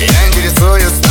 Я интересуюсь